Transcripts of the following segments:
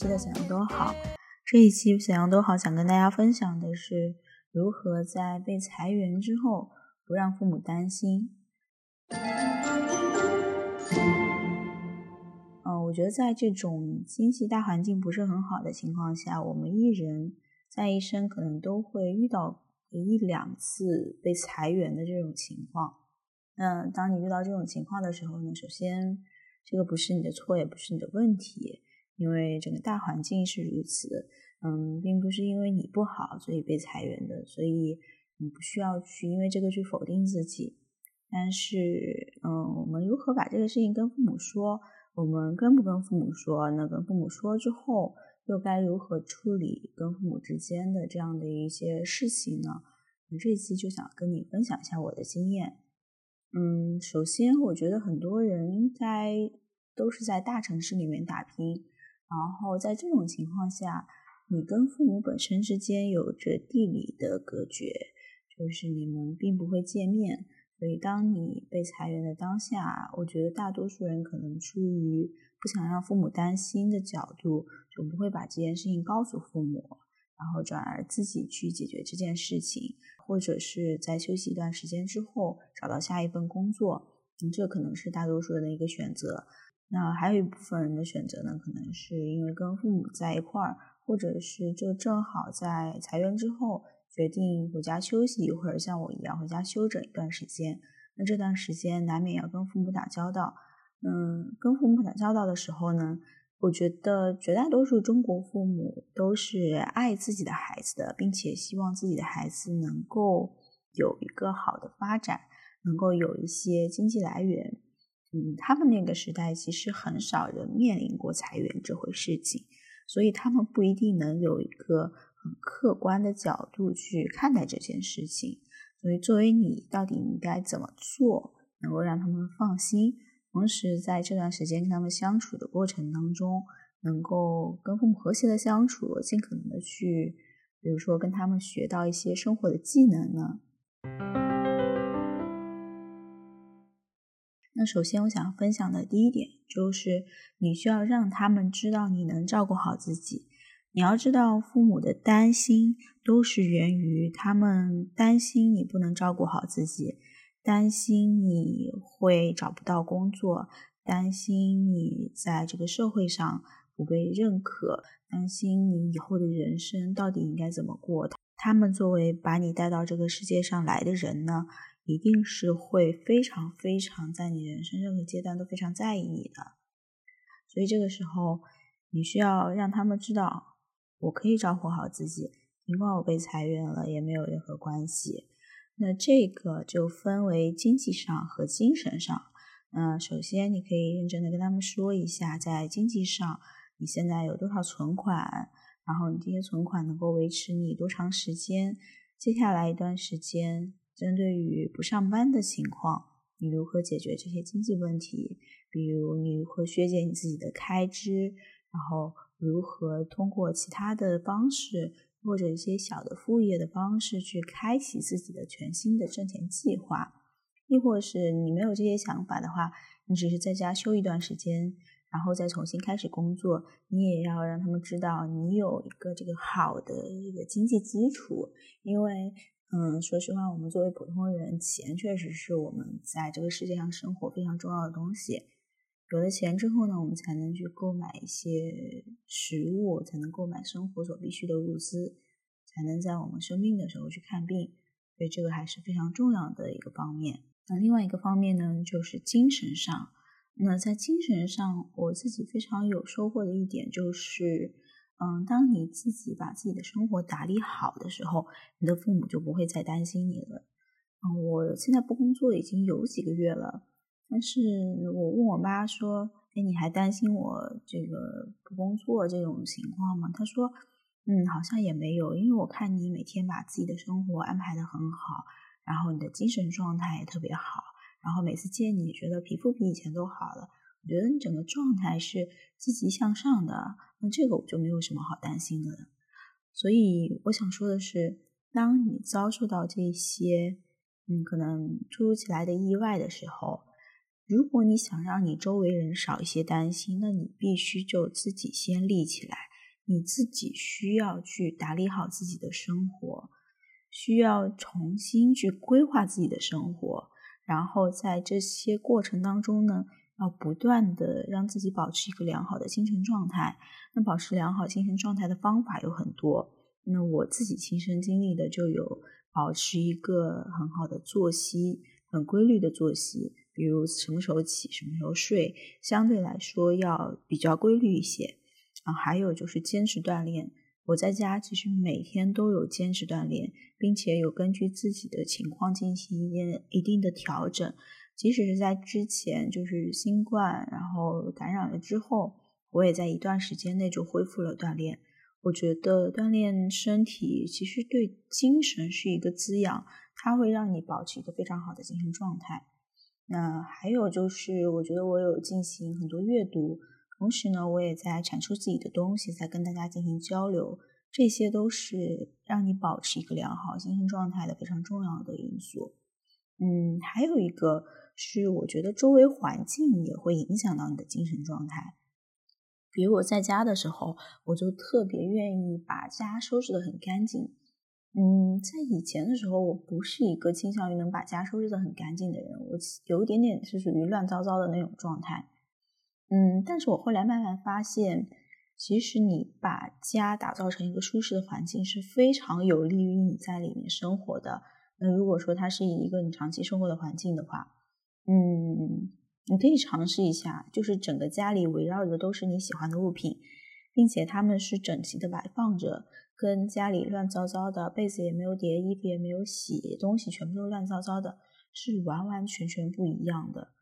期的怎样都好。这一期怎样都好，想跟大家分享的是如何在被裁员之后不让父母担心。嗯，我觉得在这种经济大环境不是很好的情况下，我们一人在一生可能都会遇到一两次被裁员的这种情况。那当你遇到这种情况的时候呢，首先这个不是你的错，也不是你的问题。因为整个大环境是如此，嗯，并不是因为你不好所以被裁员的，所以你不需要去因为这个去否定自己。但是，嗯，我们如何把这个事情跟父母说？我们跟不跟父母说？那跟父母说之后，又该如何处理跟父母之间的这样的一些事情呢？这期就想跟你分享一下我的经验。嗯，首先，我觉得很多人在都是在大城市里面打拼。然后在这种情况下，你跟父母本身之间有着地理的隔绝，就是你们并不会见面。所以当你被裁员的当下，我觉得大多数人可能出于不想让父母担心的角度，就不会把这件事情告诉父母，然后转而自己去解决这件事情，或者是在休息一段时间之后找到下一份工作。这可能是大多数人的一个选择。那还有一部分人的选择呢，可能是因为跟父母在一块儿，或者是就正好在裁员之后决定回家休息，或者像我一样回家休整一段时间。那这段时间难免要跟父母打交道。嗯，跟父母打交道的时候呢，我觉得绝大多数中国父母都是爱自己的孩子的，并且希望自己的孩子能够有一个好的发展，能够有一些经济来源。嗯，他们那个时代其实很少人面临过裁员这回事情，所以他们不一定能有一个很客观的角度去看待这件事情。所以，作为你，到底应该怎么做，能够让他们放心？同时，在这段时间跟他们相处的过程当中，能够跟父母和谐的相处，尽可能的去，比如说跟他们学到一些生活的技能呢？那首先，我想分享的第一点就是，你需要让他们知道你能照顾好自己。你要知道，父母的担心都是源于他们担心你不能照顾好自己，担心你会找不到工作，担心你在这个社会上不被认可，担心你以后的人生到底应该怎么过。他们作为把你带到这个世界上来的人呢？一定是会非常非常在你人生任何阶段都非常在意你的，所以这个时候你需要让他们知道，我可以照顾好自己，尽管我被裁员了也没有任何关系。那这个就分为经济上和精神上。那首先你可以认真的跟他们说一下，在经济上你现在有多少存款，然后你这些存款能够维持你多长时间，接下来一段时间。针对于不上班的情况，你如何解决这些经济问题？比如你如何削减你自己的开支，然后如何通过其他的方式或者一些小的副业的方式去开启自己的全新的挣钱计划？亦或是你没有这些想法的话，你只是在家休一段时间，然后再重新开始工作，你也要让他们知道你有一个这个好的一个经济基础，因为。嗯，说实话，我们作为普通人，钱确实是我们在这个世界上生活非常重要的东西。有了钱之后呢，我们才能去购买一些食物，才能购买生活所必需的物资，才能在我们生病的时候去看病。所以这个还是非常重要的一个方面。那另外一个方面呢，就是精神上。那在精神上，我自己非常有收获的一点就是。嗯，当你自己把自己的生活打理好的时候，你的父母就不会再担心你了。嗯，我现在不工作已经有几个月了，但是我问我妈说：“哎，你还担心我这个不工作这种情况吗？”她说：“嗯，好像也没有，因为我看你每天把自己的生活安排的很好，然后你的精神状态也特别好，然后每次见你觉得皮肤比以前都好了。”我觉得你整个状态是积极向上的，那这个我就没有什么好担心的了。所以我想说的是，当你遭受到这些嗯可能突如其来的意外的时候，如果你想让你周围人少一些担心，那你必须就自己先立起来，你自己需要去打理好自己的生活，需要重新去规划自己的生活，然后在这些过程当中呢，要不断的让自己保持一个良好的精神状态。那保持良好精神状态的方法有很多，那我自己亲身经历的就有保持一个很好的作息，很规律的作息。比如什么时候起，什么时候睡，相对来说要比较规律一些啊。还有就是坚持锻炼，我在家其实每天都有坚持锻炼，并且有根据自己的情况进行一定一定的调整。即使是在之前就是新冠然后感染了之后，我也在一段时间内就恢复了锻炼。我觉得锻炼身体其实对精神是一个滋养，它会让你保持一个非常好的精神状态。那还有就是，我觉得我有进行很多阅读，同时呢，我也在产出自己的东西，在跟大家进行交流，这些都是让你保持一个良好精神状态的非常重要的因素。嗯，还有一个是，我觉得周围环境也会影响到你的精神状态。比如我在家的时候，我就特别愿意把家收拾得很干净。嗯，在以前的时候，我不是一个倾向于能把家收拾的很干净的人，我有一点点是属于乱糟糟的那种状态。嗯，但是我后来慢慢发现，其实你把家打造成一个舒适的环境是非常有利于你在里面生活的。那如果说它是一个你长期生活的环境的话，嗯，你可以尝试一下，就是整个家里围绕的都是你喜欢的物品，并且它们是整齐的摆放着。跟家里乱糟糟的，被子也没有叠，衣服也没有洗，东西全部都乱糟糟的，是完完全全不一样的。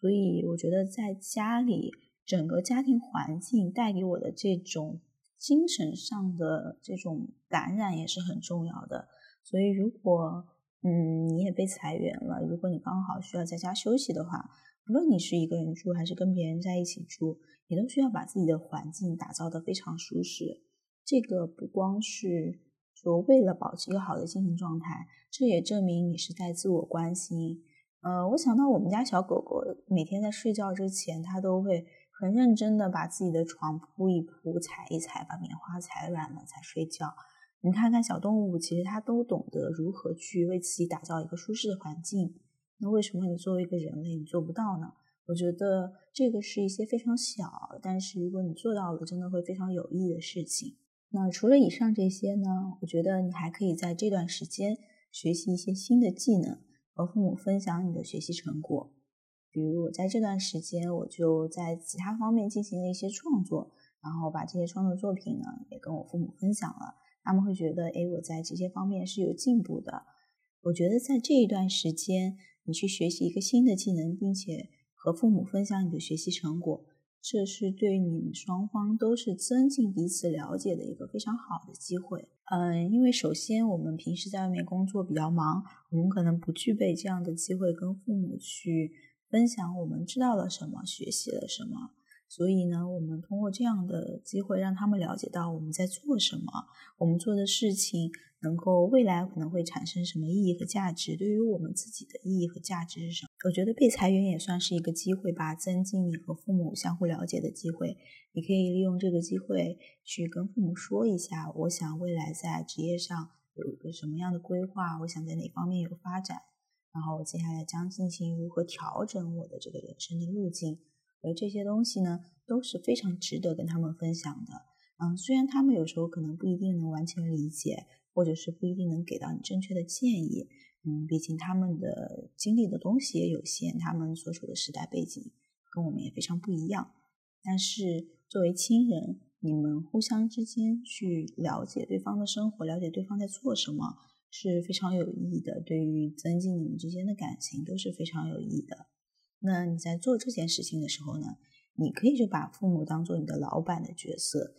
所以我觉得在家里，整个家庭环境带给我的这种精神上的这种感染也是很重要的。所以如果嗯你也被裁员了，如果你刚好需要在家休息的话，无论你是一个人住还是跟别人在一起住，你都需要把自己的环境打造的非常舒适。这个不光是说为了保持一个好的精神状态，这也证明你是在自我关心。呃，我想到我们家小狗狗每天在睡觉之前，它都会很认真的把自己的床铺一铺、踩一踩，把棉花踩软了才睡觉。你看看小动物，其实它都懂得如何去为自己打造一个舒适的环境。那为什么你作为一个人类，你做不到呢？我觉得这个是一些非常小，但是如果你做到了，真的会非常有意义的事情。那除了以上这些呢？我觉得你还可以在这段时间学习一些新的技能，和父母分享你的学习成果。比如我在这段时间，我就在其他方面进行了一些创作，然后把这些创作作品呢也跟我父母分享了。他们会觉得，哎，我在这些方面是有进步的。我觉得在这一段时间，你去学习一个新的技能，并且和父母分享你的学习成果。这是对你们双方都是增进彼此了解的一个非常好的机会。嗯，因为首先我们平时在外面工作比较忙，我们可能不具备这样的机会跟父母去分享我们知道了什么，学习了什么。所以呢，我们通过这样的机会，让他们了解到我们在做什么，我们做的事情能够未来可能会产生什么意义和价值，对于我们自己的意义和价值是什么？我觉得被裁员也算是一个机会吧，增进你和父母相互了解的机会。你可以利用这个机会去跟父母说一下，我想未来在职业上有一个什么样的规划，我想在哪方面有发展，然后接下来将进行如何调整我的这个人生的路径。而这些东西呢，都是非常值得跟他们分享的。嗯，虽然他们有时候可能不一定能完全理解，或者是不一定能给到你正确的建议。嗯，毕竟他们的经历的东西也有限，他们所处的时代背景跟我们也非常不一样。但是作为亲人，你们互相之间去了解对方的生活，了解对方在做什么，是非常有意义的。对于增进你们之间的感情，都是非常有意义的。那你在做这件事情的时候呢，你可以就把父母当做你的老板的角色，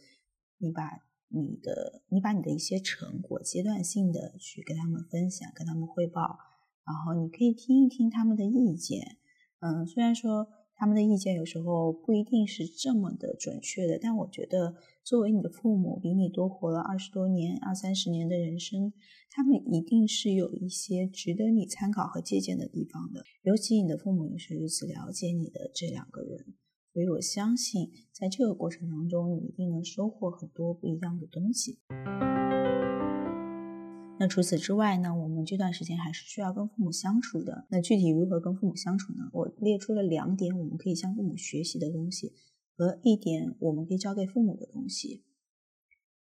你把你的你把你的一些成果阶段性的去跟他们分享，跟他们汇报，然后你可以听一听他们的意见。嗯，虽然说他们的意见有时候不一定是这么的准确的，但我觉得作为你的父母，比你多活了二十多年、二三十年的人生，他们一定是有一些值得你参考和借鉴的地方的。尤其你的父母也是如此了解你的这两个人，所以我相信在这个过程当中，你一定能收获很多不一样的东西。那除此之外呢，我们这段时间还是需要跟父母相处的。那具体如何跟父母相处呢？我列出了两点我们可以向父母学习的东西，和一点我们可以交给父母的东西。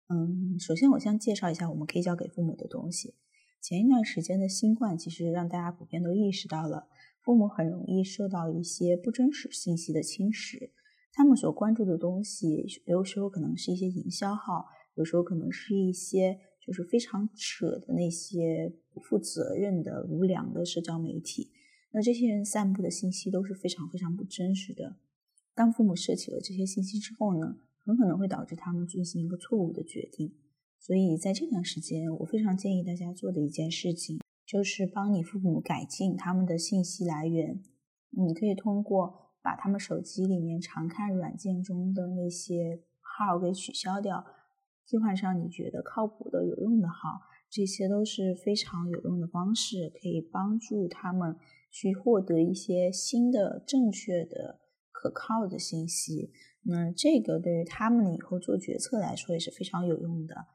嗯，首先我先介绍一下我们可以交给父母的东西。前一段时间的新冠其实让大家普遍都意识到了，父母很容易受到一些不真实信息的侵蚀。他们所关注的东西，有时候可能是一些营销号，有时候可能是一些。就是非常扯的那些不负责任的无良的社交媒体，那这些人散布的信息都是非常非常不真实的。当父母摄取了这些信息之后呢，很可能会导致他们进行一个错误的决定。所以在这段时间，我非常建议大家做的一件事情，就是帮你父母改进他们的信息来源。你可以通过把他们手机里面常看软件中的那些号给取消掉。替换上你觉得靠谱的、有用的号，这些都是非常有用的方式，可以帮助他们去获得一些新的、正确的、可靠的信息。那这个对于他们以后做决策来说也是非常有用的。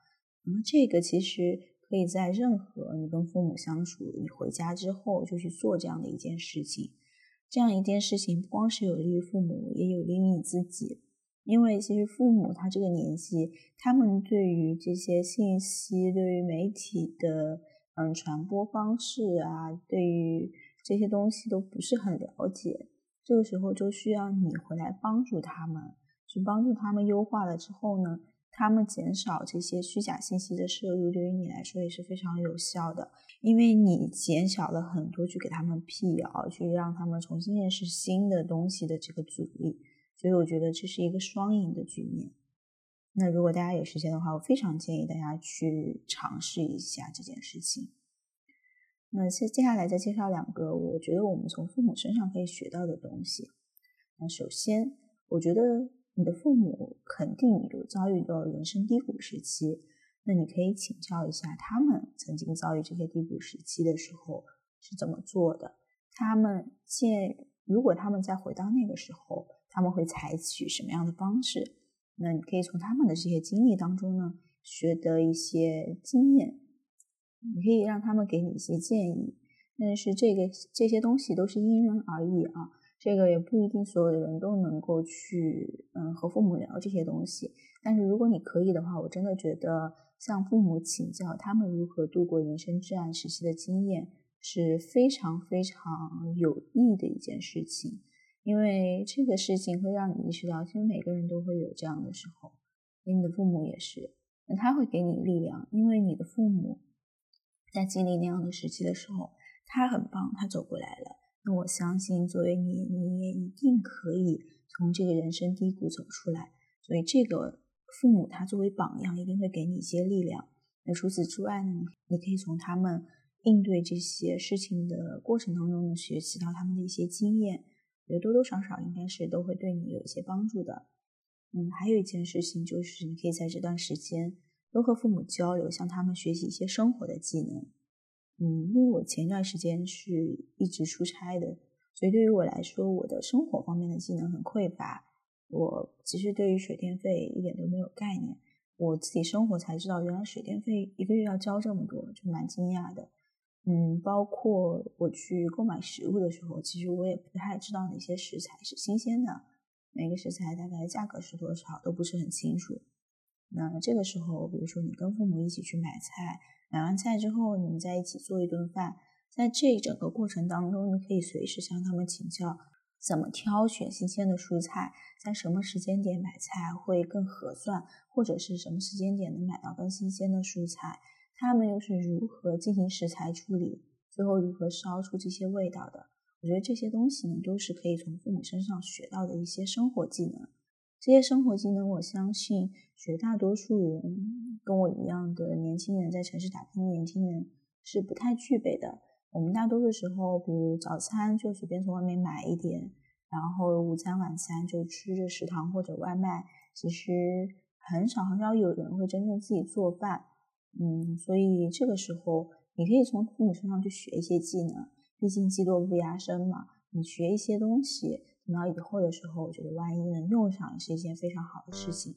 那么这个其实可以在任何你跟父母相处，你回家之后就去做这样的一件事情。这样一件事情不光是有利于父母，也有利于你自己。因为其实父母他这个年纪，他们对于这些信息、对于媒体的嗯传播方式啊，对于这些东西都不是很了解。这个时候就需要你回来帮助他们，去帮助他们优化了之后呢，他们减少这些虚假信息的摄入，对于你来说也是非常有效的。因为你减少了很多去给他们辟谣，去让他们重新认识新的东西的这个阻力。所以我觉得这是一个双赢的局面。那如果大家有时间的话，我非常建议大家去尝试一下这件事情。那接接下来再介绍两个我觉得我们从父母身上可以学到的东西。那首先，我觉得你的父母肯定有遭遇到人生低谷时期，那你可以请教一下他们曾经遭遇这些低谷时期的时候是怎么做的。他们现如果他们再回到那个时候。他们会采取什么样的方式？那你可以从他们的这些经历当中呢，学得一些经验。你可以让他们给你一些建议，但是这个这些东西都是因人而异啊，这个也不一定所有的人都能够去嗯和父母聊这些东西。但是如果你可以的话，我真的觉得向父母请教他们如何度过人生至暗时期的经验是非常非常有益的一件事情。因为这个事情会让你意识到，其实每个人都会有这样的时候，你的父母也是，那他会给你力量，因为你的父母在经历那样的时期的时候，他很棒，他走过来了。那我相信，作为你，你也一定可以从这个人生低谷走出来。所以，这个父母他作为榜样，一定会给你一些力量。那除此之外呢，你可以从他们应对这些事情的过程当中呢，学习到他们的一些经验。也多多少少应该是都会对你有一些帮助的。嗯，还有一件事情就是，你可以在这段时间多和父母交流，向他们学习一些生活的技能。嗯，因为我前段时间是一直出差的，所以对于我来说，我的生活方面的技能很匮乏。我其实对于水电费一点都没有概念，我自己生活才知道，原来水电费一个月要交这么多，就蛮惊讶的。嗯，包括我去购买食物的时候，其实我也不太知道哪些食材是新鲜的，每个食材大概价格是多少都不是很清楚。那这个时候，比如说你跟父母一起去买菜，买完菜之后，你们在一起做一顿饭，在这整个过程当中，你可以随时向他们请教怎么挑选新鲜的蔬菜，在什么时间点买菜会更合算，或者是什么时间点能买到更新鲜的蔬菜。他们又是如何进行食材处理，最后如何烧出这些味道的？我觉得这些东西呢，都是可以从父母身上学到的一些生活技能。这些生活技能，我相信绝大多数人跟我一样的年轻人，在城市打拼的年轻人是不太具备的。我们大多数时候，比如早餐就随便从外面买一点，然后午餐晚餐就吃着食堂或者外卖，其实很少很少有人会真正自己做饭。嗯，所以这个时候你可以从父母身上去学一些技能，毕竟技多不压身嘛。你学一些东西，等到以后的时候，我觉得万一能用上，也是一件非常好的事情。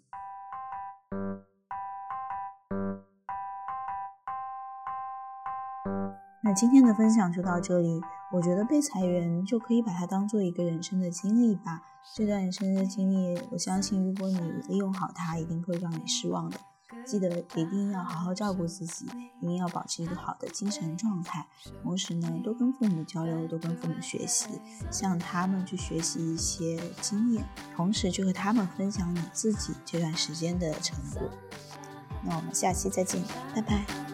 那今天的分享就到这里。我觉得被裁员就可以把它当做一个人生的经历吧。这段人生的经历，我相信如果你利用好它，一定会让你失望的。记得一定要好好照顾自己，一定要保持一个好的精神状态。同时呢，多跟父母交流，多跟父母学习，向他们去学习一些经验，同时去和他们分享你自己这段时间的成果。那我们下期再见，拜拜。